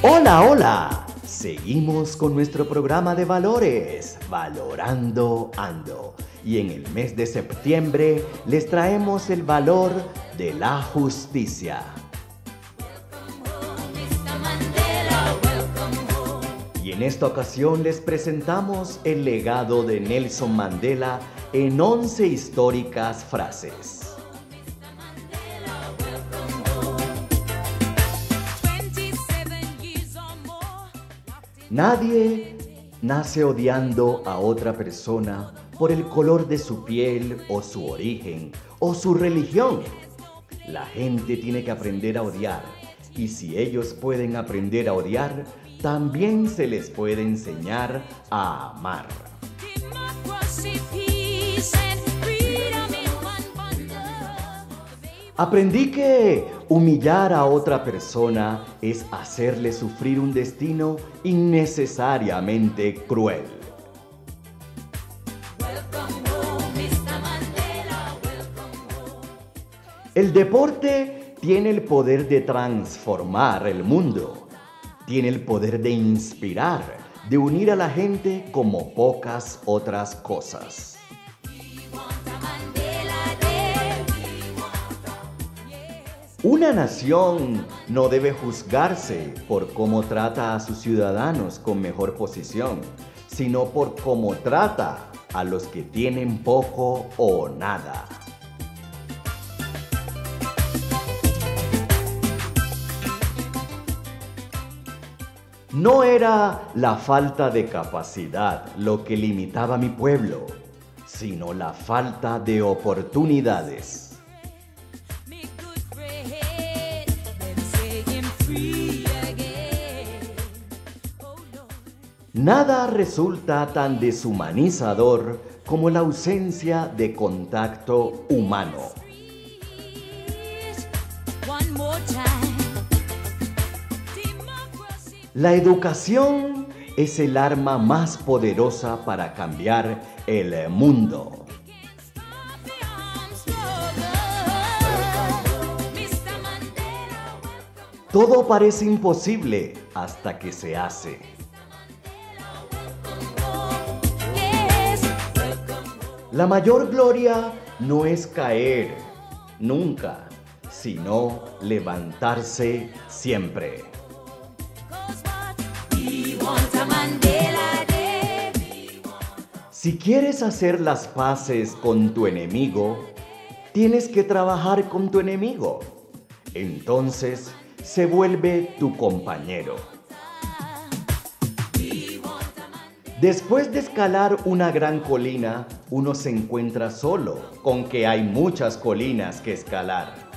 Hola, hola. Seguimos con nuestro programa de valores, Valorando Ando. Y en el mes de septiembre les traemos el valor de la justicia. Y en esta ocasión les presentamos el legado de Nelson Mandela en 11 históricas frases. Nadie nace odiando a otra persona por el color de su piel o su origen o su religión. La gente tiene que aprender a odiar y si ellos pueden aprender a odiar, también se les puede enseñar a amar. Aprendí que humillar a otra persona es hacerle sufrir un destino innecesariamente cruel. El deporte tiene el poder de transformar el mundo, tiene el poder de inspirar, de unir a la gente como pocas otras cosas. Una nación no debe juzgarse por cómo trata a sus ciudadanos con mejor posición, sino por cómo trata a los que tienen poco o nada. No era la falta de capacidad lo que limitaba a mi pueblo, sino la falta de oportunidades. Nada resulta tan deshumanizador como la ausencia de contacto humano. La educación es el arma más poderosa para cambiar el mundo. Todo parece imposible hasta que se hace. La mayor gloria no es caer nunca, sino levantarse siempre. Si quieres hacer las paces con tu enemigo, tienes que trabajar con tu enemigo. Entonces se vuelve tu compañero. Después de escalar una gran colina, uno se encuentra solo, con que hay muchas colinas que escalar.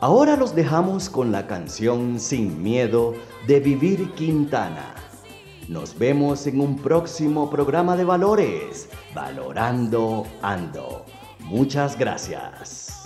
Ahora los dejamos con la canción Sin Miedo de Vivir Quintana. Nos vemos en un próximo programa de valores, Valorando Ando. Muchas gracias.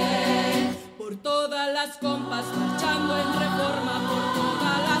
Las compas marchando en reforma, por todas las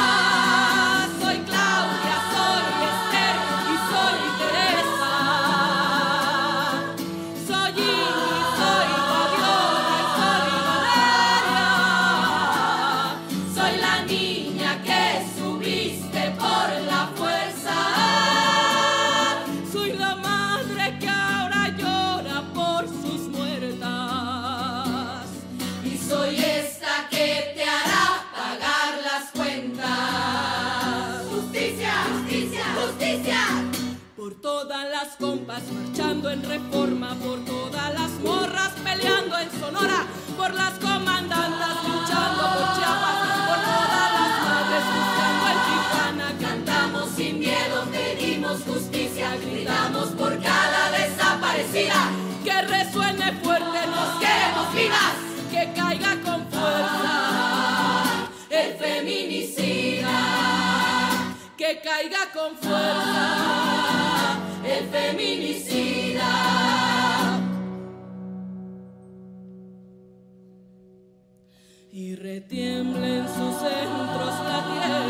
soy esta que te hará pagar las cuentas. Justicia, justicia, justicia. Por todas las compas marchando en reforma, por todas las morras peleando en Sonora, por las caiga con fuerza el feminicida. Y retiemble en sus centros la tierra.